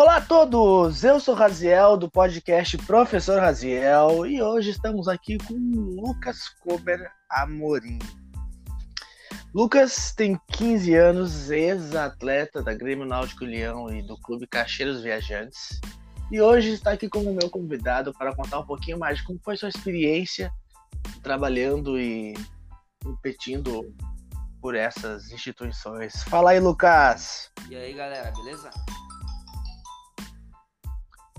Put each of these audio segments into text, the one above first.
Olá a todos, eu sou Raziel do podcast Professor Raziel e hoje estamos aqui com Lucas Kober Amorim. Lucas tem 15 anos, ex-atleta da Grêmio Náutico Leão e do Clube Caixeiros Viajantes e hoje está aqui como meu convidado para contar um pouquinho mais de como foi sua experiência trabalhando e competindo por essas instituições. Fala aí, Lucas! E aí, galera, beleza?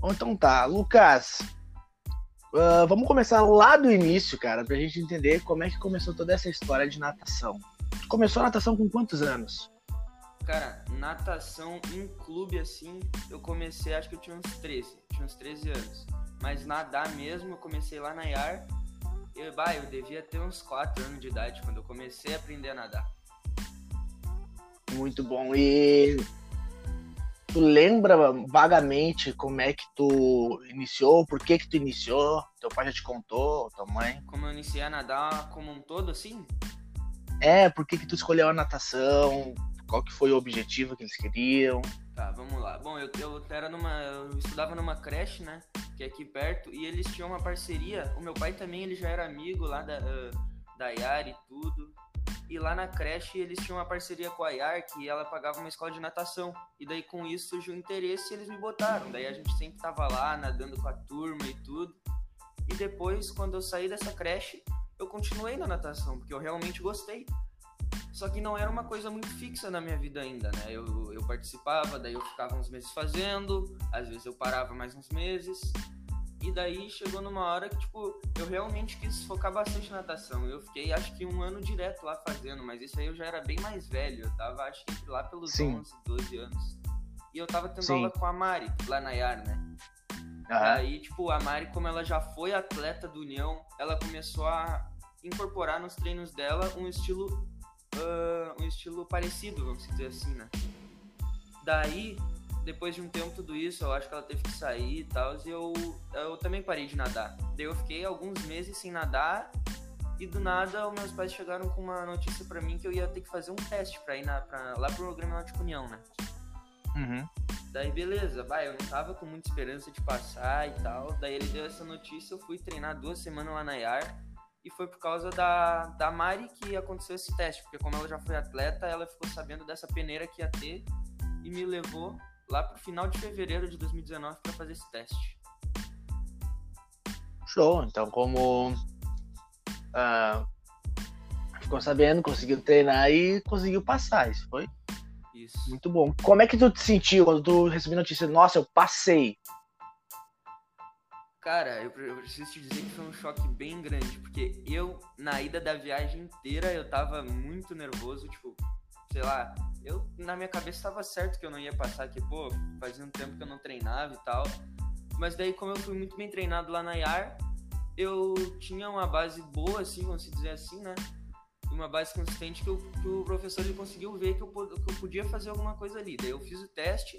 Então tá, Lucas, uh, vamos começar lá do início, cara, pra gente entender como é que começou toda essa história de natação. Começou a natação com quantos anos? Cara, natação em clube assim, eu comecei, acho que eu tinha uns 13, tinha uns 13 anos. Mas nadar mesmo, eu comecei lá na IAR. Eu, bah, eu devia ter uns 4 anos de idade quando eu comecei a aprender a nadar. Muito bom. E tu lembra vagamente como é que tu iniciou, por que que tu iniciou? Teu pai já te contou, tua mãe? Como eu iniciei a nadar como um todo, assim? É, por que que tu escolheu a natação? Qual que foi o objetivo que eles queriam? Tá, vamos lá. Bom, eu, eu era numa. Eu estudava numa creche, né? Que é aqui perto, e eles tinham uma parceria. O meu pai também, ele já era amigo lá da, uh, da Yara e tudo. E lá na creche eles tinham uma parceria com a IARC e ela pagava uma escola de natação. E daí com isso surgiu o interesse e eles me botaram. Daí a gente sempre tava lá nadando com a turma e tudo. E depois, quando eu saí dessa creche, eu continuei na natação, porque eu realmente gostei. Só que não era uma coisa muito fixa na minha vida ainda, né? Eu, eu participava, daí eu ficava uns meses fazendo, às vezes eu parava mais uns meses. E daí chegou numa hora que, tipo, eu realmente quis focar bastante na natação. Eu fiquei, acho que um ano direto lá fazendo, mas isso aí eu já era bem mais velho. Eu tava, acho que lá pelos Sim. 11, 12 anos. E eu tava tendo Sim. aula com a Mari, lá na IAR, né? Uhum. Aí, tipo, a Mari, como ela já foi atleta do União, ela começou a incorporar nos treinos dela um estilo, uh, um estilo parecido, vamos dizer assim, né? Daí, depois de um tempo tudo isso, eu acho que ela teve que sair e tal, e eu, eu também parei de nadar. Daí eu fiquei alguns meses sem nadar e do nada os meus pais chegaram com uma notícia para mim que eu ia ter que fazer um teste pra ir na, pra, lá pro Grêmio Náutico União, né? Uhum. Daí beleza, vai, eu não tava com muita esperança de passar e tal. Daí ele deu essa notícia, eu fui treinar duas semanas lá na IAR. E foi por causa da, da Mari que aconteceu esse teste, porque como ela já foi atleta, ela ficou sabendo dessa peneira que ia ter e me levou lá pro final de fevereiro de 2019 para fazer esse teste. Show, então como uh, ficou sabendo, conseguiu treinar e conseguiu passar, isso foi? Isso. Muito bom. Como é que tu te sentiu quando tu recebeu a notícia? Nossa, eu passei. Cara, eu, preciso te dizer que foi um choque bem grande, porque eu, na ida da viagem inteira, eu tava muito nervoso, tipo, sei lá, eu na minha cabeça estava certo que eu não ia passar, que pô, fazia um tempo que eu não treinava e tal. Mas daí como eu fui muito bem treinado lá na IAR, eu tinha uma base boa, assim, vamos dizer assim, né? Uma base consistente que, eu, que o professor ele conseguiu ver que eu, que eu podia fazer alguma coisa ali. Daí eu fiz o teste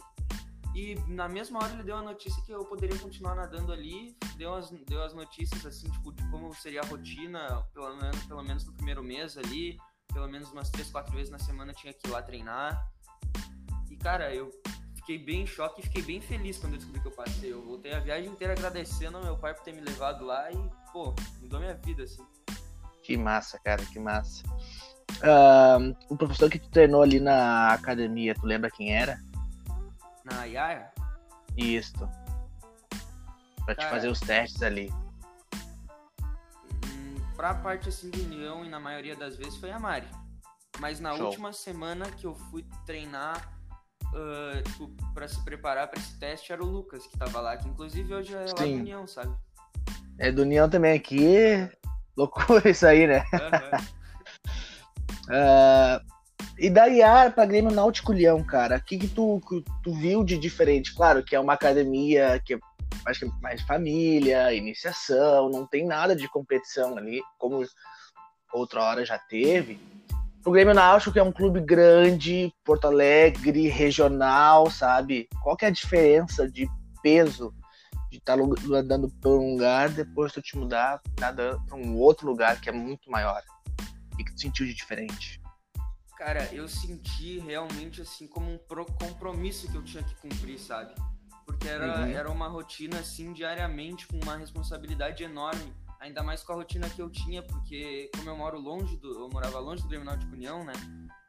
e na mesma hora ele deu a notícia que eu poderia continuar nadando ali, deu as, deu as notícias assim, tipo, de como seria a rotina, pelo menos, pelo menos no primeiro mês ali, pelo menos umas três, quatro vezes na semana tinha que ir lá treinar. E, cara, eu fiquei bem em choque e fiquei bem feliz quando eu descobri que eu passei. Eu voltei a viagem inteira agradecendo ao meu pai por ter me levado lá e, pô, mudou minha vida, assim. Que massa, cara, que massa. Uh, o professor que tu treinou ali na academia, tu lembra quem era? Na Yaya? Isso. Pra cara, te fazer os testes ali pra parte assim de união e na maioria das vezes foi a Mari. Mas na Show. última semana que eu fui treinar uh, tipo, pra se preparar para esse teste era o Lucas que tava lá, que inclusive hoje é Sim. lá do União, sabe? É do União também aqui. Loucura isso aí, né? Uhum. uh, e da IAR pra Grêmio Náutico Leão, cara, o que, que tu, que tu viu de diferente? Claro que é uma academia que é que mais família, iniciação, não tem nada de competição ali, como outra hora já teve. O Grêmio Náutico, que é um clube grande, Porto Alegre, regional, sabe? Qual que é a diferença de peso de estar tá andando para um lugar, depois tu te mudar para um outro lugar que é muito maior? O que tu sentiu de diferente? Cara, eu senti realmente assim como um compromisso que eu tinha que cumprir, sabe? Porque era, uhum. era uma rotina assim diariamente com uma responsabilidade enorme. Ainda mais com a rotina que eu tinha, porque como eu moro longe do. Eu morava longe do Grêmio Náutico União, né?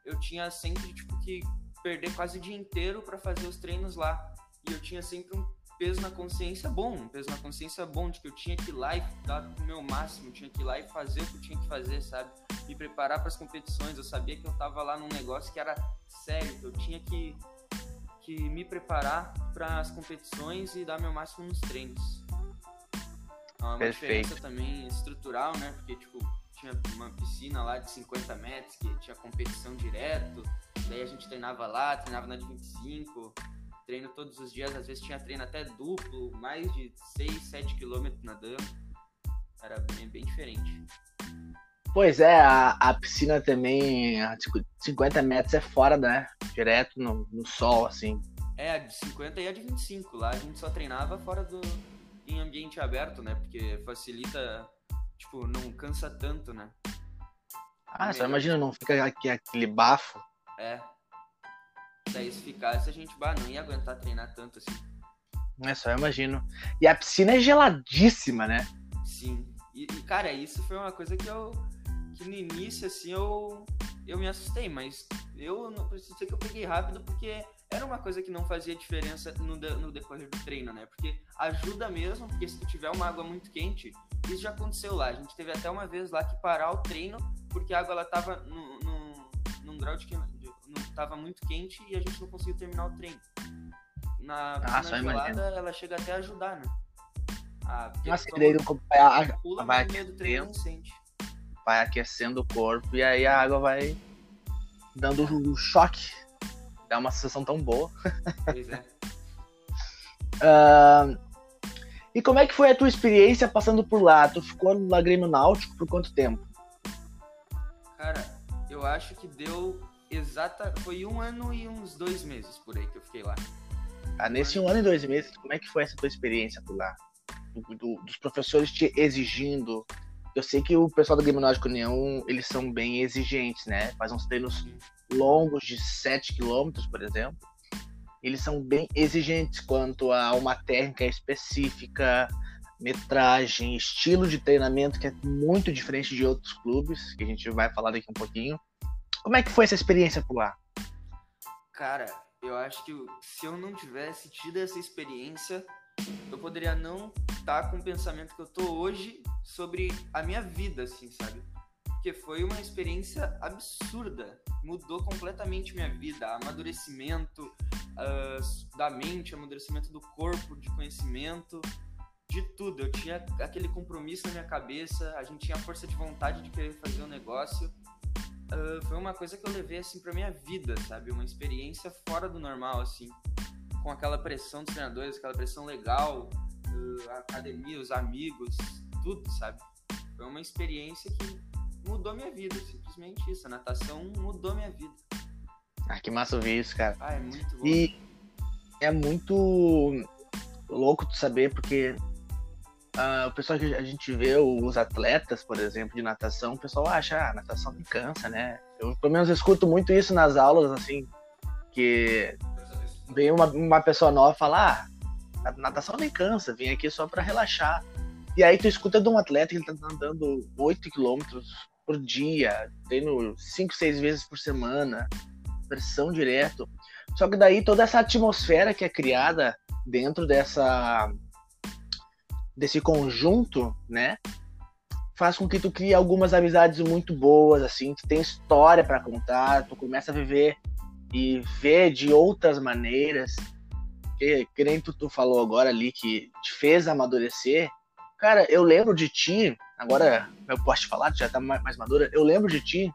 Eu tinha sempre, tipo, que perder quase o dia inteiro para fazer os treinos lá. E eu tinha sempre um peso na consciência bom, um peso na consciência bom, de que eu tinha que ir lá e dar o meu máximo, tinha que ir lá e fazer o que eu tinha que fazer, sabe? Me preparar para as competições. Eu sabia que eu tava lá num negócio que era sério, que eu tinha que, que me preparar para as competições e dar meu máximo nos treinos. É uma Perfeito. diferença também estrutural, né? Porque, tipo, tinha uma piscina lá de 50 metros que tinha competição direto, daí a gente treinava lá, treinava na de 25 treino todos os dias, às vezes tinha treino até duplo, mais de 6, 7 quilômetros nadando. Era bem, bem diferente. Pois é, a, a, piscina também, a 50 metros é fora, né? Direto no, no sol, assim. É, a de 50 e a de 25. Lá a gente só treinava fora do. em ambiente aberto, né? Porque facilita, tipo, não cansa tanto, né? Ah, só imagina, não fica aqui, aquele bafo. É, Daí se ficasse, a gente bah, não ia aguentar treinar tanto assim. É só, imagino. E a piscina é geladíssima, né? Sim. E, e, cara, isso foi uma coisa que eu. Que no início, assim, eu. eu me assustei, mas eu não preciso dizer que eu peguei rápido porque era uma coisa que não fazia diferença no, de, no decorrer do treino, né? Porque ajuda mesmo, porque se tu tiver uma água muito quente, isso já aconteceu lá. A gente teve até uma vez lá que parar o treino porque a água ela tava no, no, num grau de, estava muito quente e a gente não conseguiu terminar o treino. Na ah, piscina gelada, imagina. ela chega até a ajudar, né? A, Nossa, que daí vai, a, pula vai aquecendo, treino, vai aquecendo o corpo e aí a água vai dando um choque. Dá uma sensação tão boa. Pois é. uh, e como é que foi a tua experiência passando por lá? Tu ficou no Grêmio Náutico por quanto tempo? Cara, eu acho que deu exata. Foi um ano e uns dois meses por aí que eu fiquei lá. Ah, nesse um ano e dois meses, como é que foi essa tua experiência por lá? Do, do, dos professores te exigindo. Eu sei que o pessoal do Game Nórdico União, eles são bem exigentes, né? Fazem uns treinos longos de 7 km, por exemplo. Eles são bem exigentes quanto a uma técnica específica, metragem, estilo de treinamento que é muito diferente de outros clubes, que a gente vai falar daqui um pouquinho. Como é que foi essa experiência por lá? Cara, eu acho que se eu não tivesse tido essa experiência, eu poderia não tá com o pensamento que eu tô hoje sobre a minha vida, assim, sabe? Porque foi uma experiência absurda. Mudou completamente minha vida. Amadurecimento uh, da mente, amadurecimento do corpo, de conhecimento, de tudo. Eu tinha aquele compromisso na minha cabeça, a gente tinha força de vontade de querer fazer o um negócio uh, foi uma coisa que eu levei assim pra minha vida, sabe? Uma experiência fora do normal, assim. Com aquela pressão dos treinadores, aquela pressão legal, a academia, os amigos, tudo, sabe? Foi uma experiência que mudou minha vida, simplesmente isso. A natação mudou minha vida. Ah, que massa ouvir isso, cara. Ah, é muito bom. E é muito louco de saber, porque Uh, o pessoal que a gente vê, os atletas, por exemplo, de natação, o pessoal acha, ah, natação me cansa, né? Eu, pelo menos, escuto muito isso nas aulas, assim, que vem uma, uma pessoa nova falar, ah, natação nem cansa, vem aqui só para relaxar. E aí tu escuta de um atleta que ele tá andando 8 quilômetros por dia, tendo 5, 6 vezes por semana, pressão direto. Só que daí toda essa atmosfera que é criada dentro dessa desse conjunto, né? Faz com que tu crie algumas amizades muito boas, assim, tu tem história para contar, tu começa a viver e ver de outras maneiras. Que, que nem tu, tu falou agora ali que te fez amadurecer. Cara, eu lembro de ti, agora eu posso te falar, tu já tá mais madura, eu lembro de ti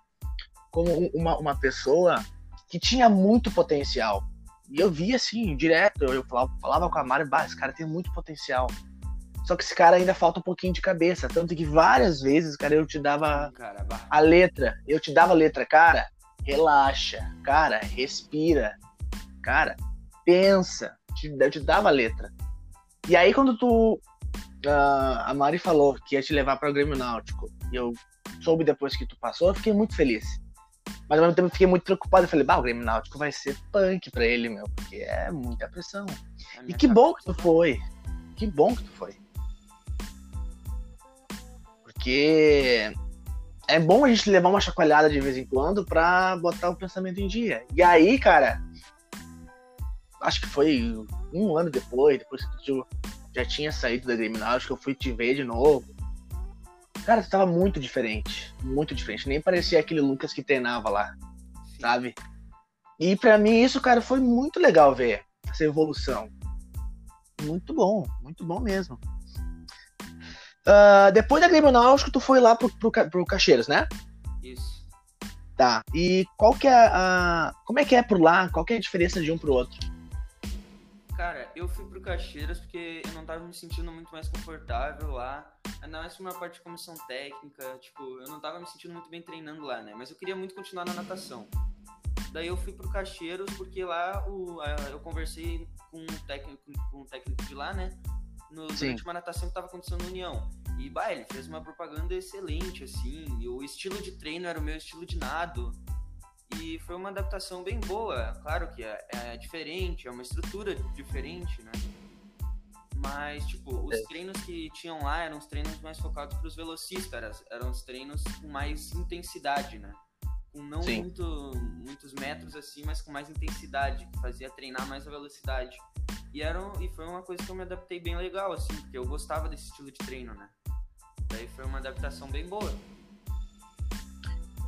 como uma, uma pessoa que tinha muito potencial. E eu via assim, direto, eu falava, falava com a Mari, bah, esse cara tem muito potencial. Só que esse cara ainda falta um pouquinho de cabeça. Tanto que várias vezes, cara, eu te dava a letra. Eu te dava a letra, cara, relaxa. Cara, respira. Cara, pensa. Eu te dava a letra. E aí, quando tu. Uh, a Mari falou que ia te levar para o Grêmio Náutico. E eu soube depois que tu passou, eu fiquei muito feliz. Mas ao mesmo tempo fiquei muito preocupado. Eu falei, bah, o Grêmio Náutico vai ser punk pra ele, meu, porque é muita pressão. E que bom que tu foi. Que bom que tu foi. Porque é bom a gente levar uma chacoalhada de vez em quando pra botar o pensamento em dia. E aí, cara, acho que foi um ano depois, depois que tu já tinha saído da Grêmio Náutico, eu fui te ver de novo. Cara, tu tava muito diferente. Muito diferente. Nem parecia aquele Lucas que treinava lá. Sabe? E para mim isso, cara, foi muito legal ver essa evolução. Muito bom, muito bom mesmo. Uh, depois da Grêmio Náutico, tu foi lá pro, pro, pro Caixeiros, né? Isso. Tá. E qual que é a. Como é que é por lá? Qual que é a diferença de um pro outro? Cara, eu fui pro Caixeiras porque eu não tava me sentindo muito mais confortável lá. Ainda mais por uma parte de comissão técnica. Tipo, eu não tava me sentindo muito bem treinando lá, né? Mas eu queria muito continuar na natação. Daí eu fui pro Caixeiros porque lá o, eu conversei com o técnico, com o técnico de lá, né? No, durante uma natação que tava acontecendo na União. E, bah, ele fez uma propaganda excelente, assim. E o estilo de treino era o meu estilo de nado. E foi uma adaptação bem boa. Claro que é, é diferente, é uma estrutura diferente, né? Mas, tipo, os é. treinos que tinham lá eram os treinos mais focados para os velocistas, eram os treinos com mais intensidade, né? Com não muito, muitos metros assim, mas com mais intensidade, que fazia treinar mais a velocidade. E, era, e foi uma coisa que eu me adaptei bem legal, assim, porque eu gostava desse estilo de treino, né? Daí foi uma adaptação bem boa.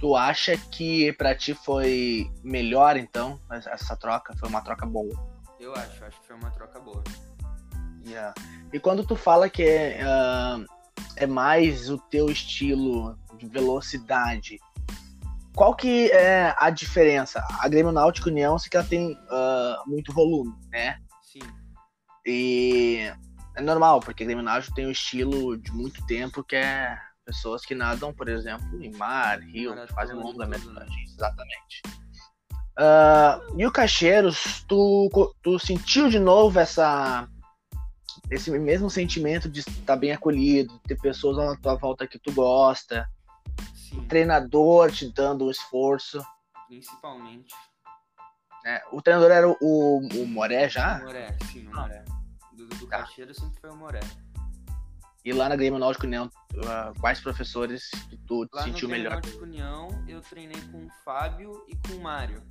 Tu acha que para ti foi melhor então essa troca? Foi uma troca boa? Eu acho, acho que foi uma troca boa. Yeah. E quando tu fala que é, uh, é mais o teu estilo de velocidade, qual que é a diferença? A Grêmio Náutico União sei que ela tem uh, muito volume, né? Sim. E é normal, porque a Grêmio Náutico tem um estilo de muito tempo que é pessoas que nadam, por exemplo, em mar, rio, que fazem longa-metragem. Exatamente. Uh, e o Caixeiros, tu, tu sentiu de novo essa esse mesmo sentimento de estar bem acolhido, ter pessoas à tua volta que tu gosta, Sim. o treinador te dando um esforço. Principalmente. É, o treinador era o, o, Moré já? O Moré, sim, o Moré. Do, do tá. Sempre foi o Moré. E lá na Grêmio Náutico União, quais professores que tu lá sentiu no melhor? Náutico União, eu treinei com o Fábio e com o Mário.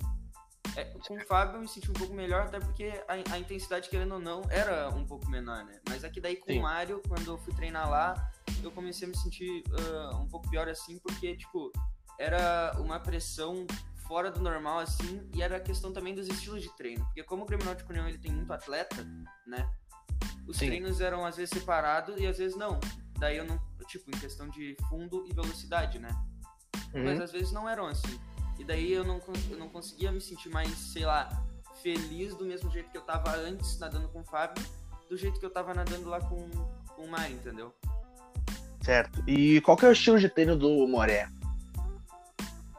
É, com o Fábio eu me senti um pouco melhor, até porque a, a, intensidade, querendo ou não, era um pouco menor, né? Mas aqui daí com Sim. o Mário, quando eu fui treinar lá, eu comecei a me sentir uh, um pouco pior assim, porque, tipo, era uma pressão fora do normal, assim, e era a questão também dos estilos de treino. Porque como o Grêmio Náutico União, ele tem muito atleta, né? Os Sim. treinos eram às vezes separados e às vezes não. Daí eu não, tipo, em questão de fundo e velocidade, né? Uhum. Mas às vezes não eram assim. E daí eu não, eu não conseguia me sentir mais, sei lá, feliz do mesmo jeito que eu tava antes nadando com o Fábio, do jeito que eu tava nadando lá com, com o Mário, entendeu? Certo. E qual que é o estilo de treino do Moré?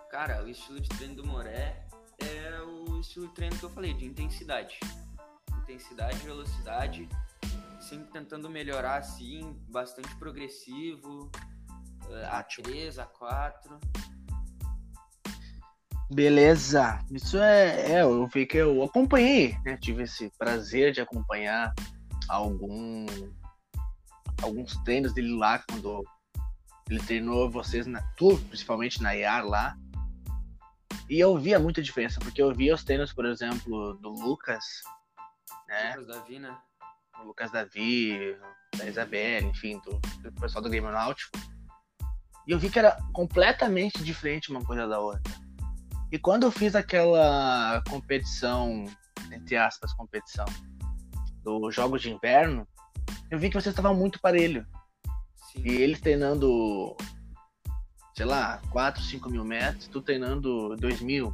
Cara, o estilo de treino do Moré é o estilo de treino que eu falei, de intensidade. Intensidade, velocidade sempre tentando melhorar assim, bastante progressivo. Eh, a 3, a 4. Beleza. Isso é, é, eu vi que eu acompanhei, né? Tive esse prazer de acompanhar algum alguns treinos dele lá quando ele treinou vocês na tu, principalmente na IAR lá. E eu via muita diferença, porque eu via os treinos, por exemplo, do Lucas, né? Lucas Davi, né? O Lucas Davi, da Isabelle, enfim, do, do pessoal do Game Náutico. E eu vi que era completamente diferente uma coisa da outra. E quando eu fiz aquela competição, entre aspas, competição, dos Jogos de Inverno, eu vi que vocês estavam muito parelho. Sim. E eles treinando, sei lá, 4, 5 mil metros, tu treinando 2 mil.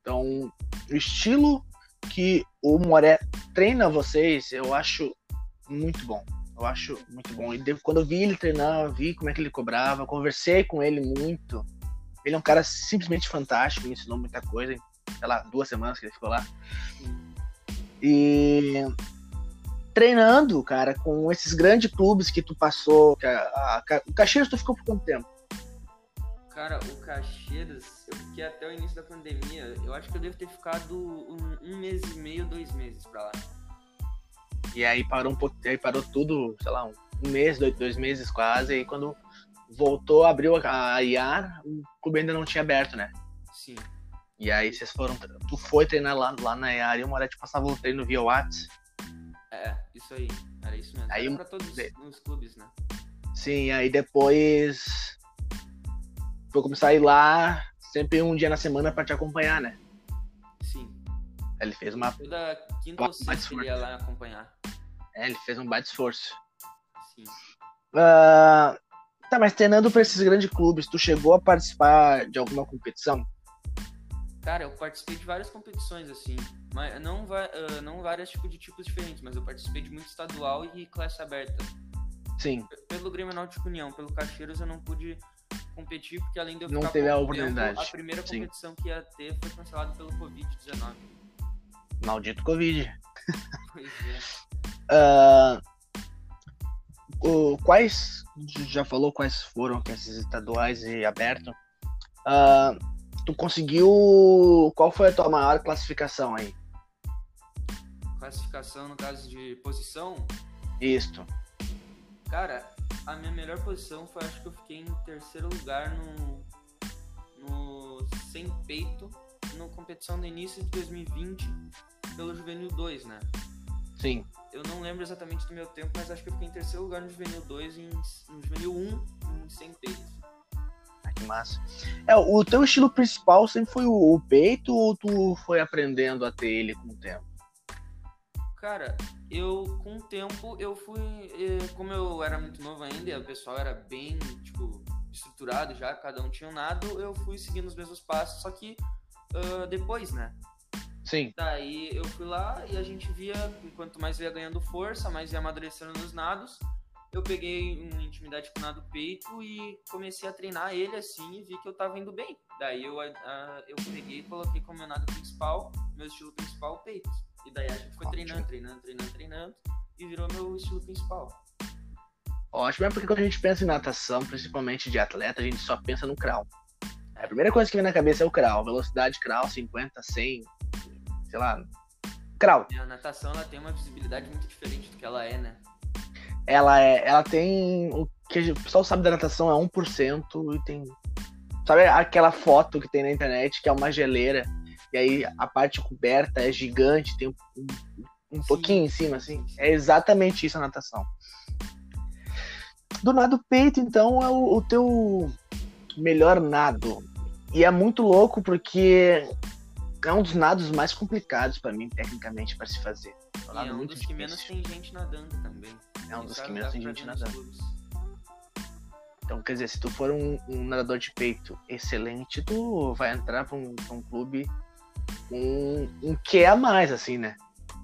Então, o estilo que o Moré treina vocês, eu acho muito bom. Eu acho muito bom. E quando eu vi ele treinar, vi como é que ele cobrava, conversei com ele muito. Ele é um cara simplesmente fantástico, me ensinou muita coisa. Sei lá, duas semanas que ele ficou lá. E treinando, cara, com esses grandes clubes que tu passou. O Caxias tu ficou por quanto tempo? Cara, o Caxias, eu fiquei até o início da pandemia. Eu acho que eu devo ter ficado um, um mês e meio, dois meses pra lá. E aí parou um pouco, aí parou tudo, sei lá, um, mês, dois, dois meses quase, e quando voltou, abriu a, a IAR, o clube ainda não tinha aberto, né? Sim. E aí vocês foram. Tu foi treinar lá, lá na IAR e uma hora te passava o treino via WhatsApp. É, isso aí. Era isso mesmo. Aí Era pra todos de- os clubes, né? Sim, aí depois. Vou começar a ir lá sempre um dia na semana pra te acompanhar, né? Sim. Ele fez uma. Toda quinta ou sexta ele ia lá acompanhar. É, ele fez um baita esforço. Sim. Ah, tá, mas treinando pra esses grandes clubes, tu chegou a participar de alguma competição? Cara, eu participei de várias competições, assim. Mas não, ah, não vários tipos de tipos diferentes, mas eu participei de muito estadual e classe aberta. Sim. P- Pelo Grêmio Náutico União, pelo Caxieiros eu não pude competir, porque além de eu Não teve a oportunidade. tempo, a primeira Sim. competição que ia ter foi cancelada pelo Covid-19. Maldito Covid. Pois é. Ah, o- quais. Já falou quais foram esses estaduais e aberto? Ah, tu conseguiu. Qual foi a tua maior classificação aí? Classificação no caso de posição, Isto. Cara, a minha melhor posição foi, acho que eu fiquei em terceiro lugar no, no sem peito, na competição do início de 2020, pelo Juvenil 2, né? Sim. Eu não lembro exatamente do meu tempo, mas acho que eu fiquei em terceiro lugar no Juvenil 2 e no Juvenil 1 em sem peito. Ah, que massa. É, o teu estilo principal sempre foi o, o peito ou tu foi aprendendo a ter ele com o tempo? Cara, eu com o tempo eu fui, como eu era muito novo ainda, e o pessoal era bem, tipo, estruturado já, cada um tinha um nado, eu fui seguindo os mesmos passos, só que ah, depois, né? Sim. Daí eu fui lá e a gente via, enquanto mais ia ganhando força, mais ia amadurecendo nos nados. Eu peguei uma intimidade com o nado peito e comecei a treinar ele assim e vi que eu tava indo bem. Daí eu, ah, eu peguei e coloquei como meu nado principal, meu estilo principal, peito. E daí a gente foi treinando, treinando, treinando, treinando e virou meu estilo principal. Ótimo, é porque quando a gente pensa em natação, principalmente de atleta, a gente só pensa no crawl. A primeira coisa que vem na cabeça é o crawl. Velocidade crawl, 50, 100, sei lá. Crawl. E a natação ela tem uma visibilidade muito diferente do que ela é, né? Ela é, ela tem o que o pessoal sabe da natação é 1% e tem sabe aquela foto que tem na internet que é uma geleira e aí a parte coberta é gigante, tem um, um pouquinho em cima assim. É exatamente isso a natação. Do nado peito, então, é o, o teu melhor nado. E é muito louco porque é um dos nados mais complicados pra mim, tecnicamente, pra se fazer. É um é um dos que menos tem gente nadando também. É um dos que menos tem gente nadando. Então, quer dizer, se tu for um, um nadador de peito excelente, tu vai entrar pra um, pra um clube com um que a mais, assim, né?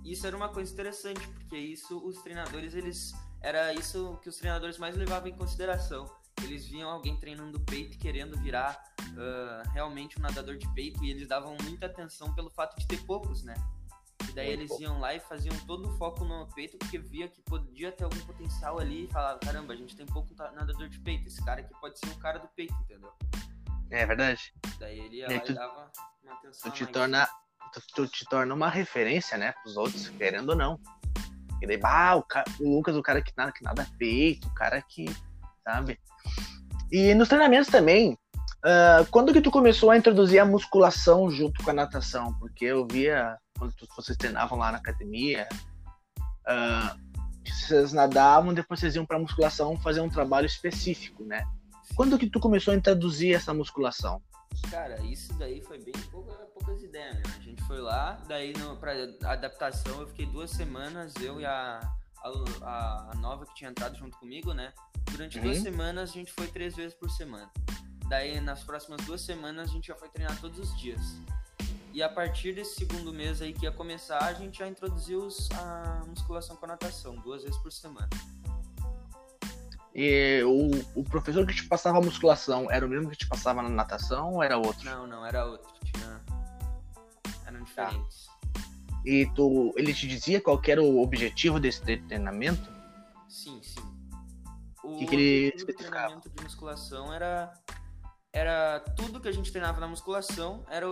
Isso era uma coisa interessante, porque isso os treinadores, eles. Era isso que os treinadores mais levavam em consideração. Eles viam alguém treinando peito e querendo virar ah, realmente um nadador de peito, e eles davam muita atenção pelo fato de ter poucos, né? E daí Muito eles pouco. iam lá e faziam todo o foco no peito, porque via que podia ter algum potencial ali e falavam: caramba, a gente tem pouco nadador de peito, esse cara aqui pode ser o cara do peito, entendeu? É verdade. Daí ele ia lá tu- e dava uma atenção. Tu te mais. torna. Tu, tu te torna uma referência, né, pros outros, querendo ou não. E daí, bah, o, o Lucas, o cara que nada, que nada peito, o cara que. Sabe? E nos treinamentos também. ah, quando que tu começou a introduzir a musculação junto com a natação? Porque eu via quando tu- vocês treinavam lá na academia, ah, vocês nadavam, depois vocês iam pra musculação fazer um trabalho específico, né? Quando que tu começou a introduzir essa musculação? Cara, isso daí foi bem pouca, poucas ideias, né? A gente foi lá, daí no, pra adaptação eu fiquei duas semanas, eu e a, a, a nova que tinha entrado junto comigo, né? Durante duas Uhum. semanas a gente foi três vezes por semana. Daí nas próximas duas semanas a gente já foi treinar todos os dias. E a partir desse segundo mês aí que ia começar, a gente já introduziu os- a musculação com a natação, duas vezes por semana. E o, o professor que te passava a musculação era o mesmo que te passava na natação ou era outro? Não, não, era outro. Tinha... Eram diferentes. E tu, ele te dizia qual era o objetivo desse tre- treinamento? Sim, sim. O Que que ele especificava? treinamento de musculação era era tudo que a gente treinava na musculação era,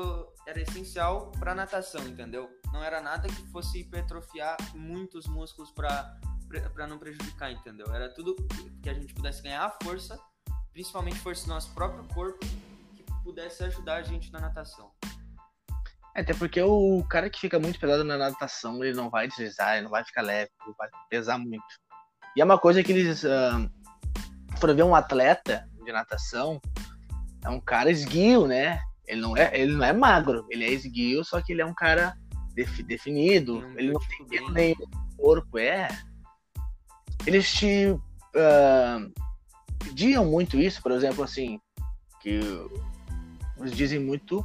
era essencial para natação, entendeu? Não era nada que fosse hipertrofiar muitos músculos para para não prejudicar, entendeu? Era tudo que a gente pudesse ganhar força, principalmente força do nosso próprio corpo, que pudesse ajudar a gente na natação. É, até porque o cara que fica muito pesado na natação, ele não vai deslizar, ele não vai ficar leve, ele vai pesar muito. E é uma coisa que eles uh, foram ver um atleta de natação, é um cara esguio, né? Ele não é, ele não é magro, ele é esguio, só que ele é um cara def, definido, um ele não tem bem. nenhum corpo, é. Eles te uh, pediam muito isso, por exemplo, assim, que eles dizem muito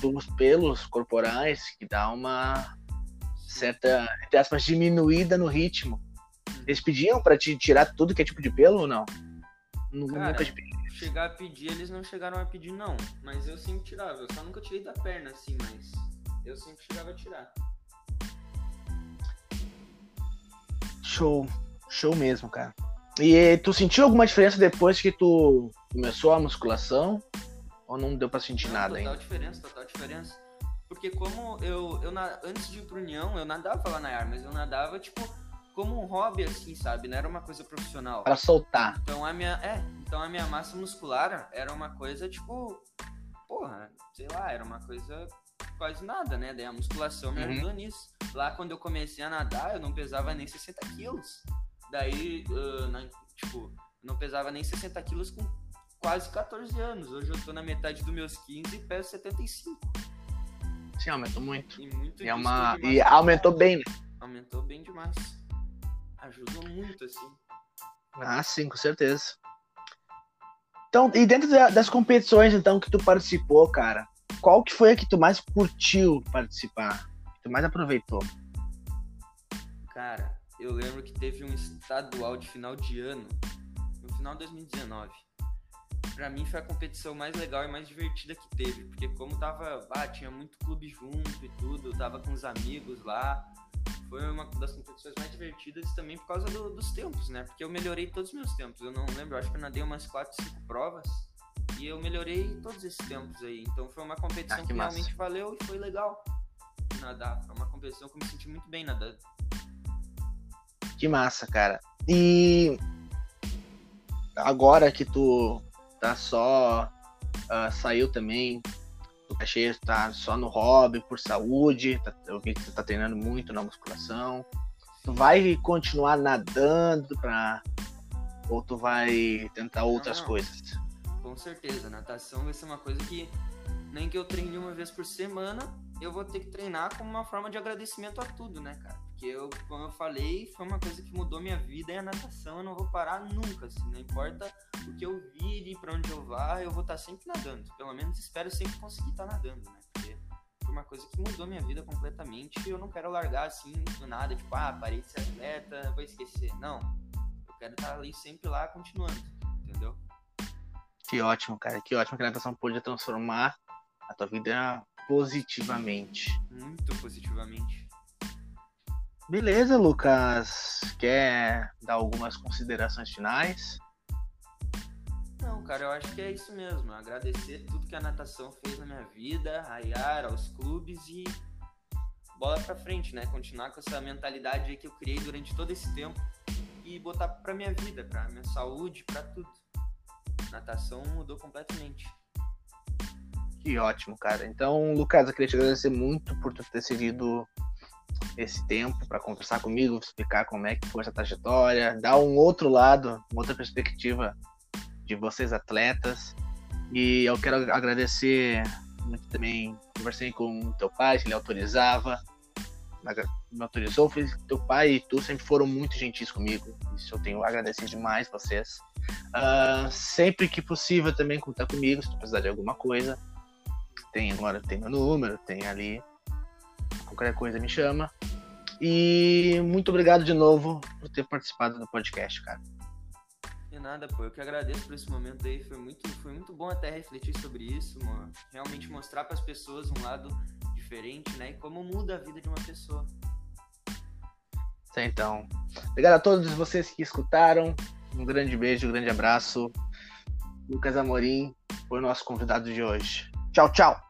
dos pelos corporais, que dá uma certa, entre aspas, diminuída no ritmo. Eles pediam para te tirar tudo que é tipo de pelo ou não? Cara, nunca te chegar a pedir, eles não chegaram a pedir, não. Mas eu sempre tirava. Eu só nunca tirei da perna, assim, mas eu sempre chegava a tirar. Show. Show mesmo, cara. E tu sentiu alguma diferença depois que tu começou a musculação? Ou não deu pra sentir não, nada total ainda? Total diferença, total diferença. Porque como eu, eu antes de ir pro União, eu nadava lá na ar, mas eu nadava, tipo, como um hobby, assim, sabe? Não era uma coisa profissional. Para soltar. Então a minha. É, então a minha massa muscular era uma coisa, tipo. Porra, sei lá, era uma coisa quase nada, né? Daí a musculação me uhum. ajudou nisso. Lá quando eu comecei a nadar, eu não pesava nem 60 quilos. Daí, uh, na, tipo, não pesava nem 60 quilos com quase 14 anos. Hoje eu tô na metade dos meus 15 e peso 75. Sim, aumentou muito. E, muito é uma... e aumentou bem, né? Aumentou bem demais. Ajudou muito, assim. Ah, sim, com certeza. Então, e dentro das competições, então, que tu participou, cara, qual que foi a que tu mais curtiu participar? Que tu mais aproveitou? Cara, eu lembro que teve um estadual de final de ano, no final de 2019. Pra mim foi a competição mais legal e mais divertida que teve, porque como tava, ah, tinha muito clube junto e tudo, tava com os amigos lá. Foi uma das competições mais divertidas também por causa do, dos tempos, né? Porque eu melhorei todos os meus tempos. Eu não lembro, acho que eu nadei umas 4, 5 provas e eu melhorei todos esses tempos aí. Então foi uma competição ah, que, que realmente valeu e foi legal nadar. Foi uma competição que eu me senti muito bem nadando. Que massa, cara. E agora que tu tá só. Uh, saiu também. Tu tá cheio, tá só no hobby, por saúde. Tá, eu vi que tu tá treinando muito na musculação. Tu vai continuar nadando pra. Ou tu vai tentar outras Não, coisas? Com certeza. Natação vai ser uma coisa que nem que eu treine uma vez por semana, eu vou ter que treinar como uma forma de agradecimento a tudo, né, cara? Porque eu, como eu falei, foi uma coisa que mudou minha vida e a natação eu não vou parar nunca, assim, não importa o que eu vire, para onde eu vá, eu vou estar sempre nadando. Pelo menos espero sempre conseguir estar nadando, né? Porque foi uma coisa que mudou minha vida completamente e eu não quero largar assim do nada, tipo, ah, parei de ser atleta, vou esquecer. Não. Eu quero estar ali sempre lá continuando, entendeu? Que ótimo, cara. Que ótimo que a natação pôde transformar a tua vida positivamente. Muito positivamente. Beleza, Lucas. Quer dar algumas considerações finais? Não, cara, eu acho que é isso mesmo. Agradecer tudo que a natação fez na minha vida, a Yara, aos clubes e bola pra frente, né? Continuar com essa mentalidade que eu criei durante todo esse tempo e botar pra minha vida, pra minha saúde, pra tudo. natação mudou completamente. Que ótimo, cara. Então, Lucas, eu queria te agradecer muito por ter cedido esse tempo para conversar comigo, explicar como é que foi essa trajetória, dar um outro lado, uma outra perspectiva de vocês atletas. E eu quero agradecer muito também, conversei com teu pai, se ele autorizava, me autorizou, fez teu pai e tu sempre foram muito gentis comigo. Isso eu tenho a agradecer demais vocês. Uh, sempre que possível também contar comigo, se tu precisar de alguma coisa. Tem agora, tem meu número, tem ali. Qualquer coisa me chama. E muito obrigado de novo por ter participado do podcast, cara. De nada, pô. Eu que agradeço por esse momento aí. Foi muito, foi muito bom até refletir sobre isso, mano. Realmente mostrar para as pessoas um lado diferente, né? E como muda a vida de uma pessoa. Então, obrigado a todos vocês que escutaram. Um grande beijo, um grande abraço. Lucas Amorim, foi o nosso convidado de hoje. Tchau, tchau!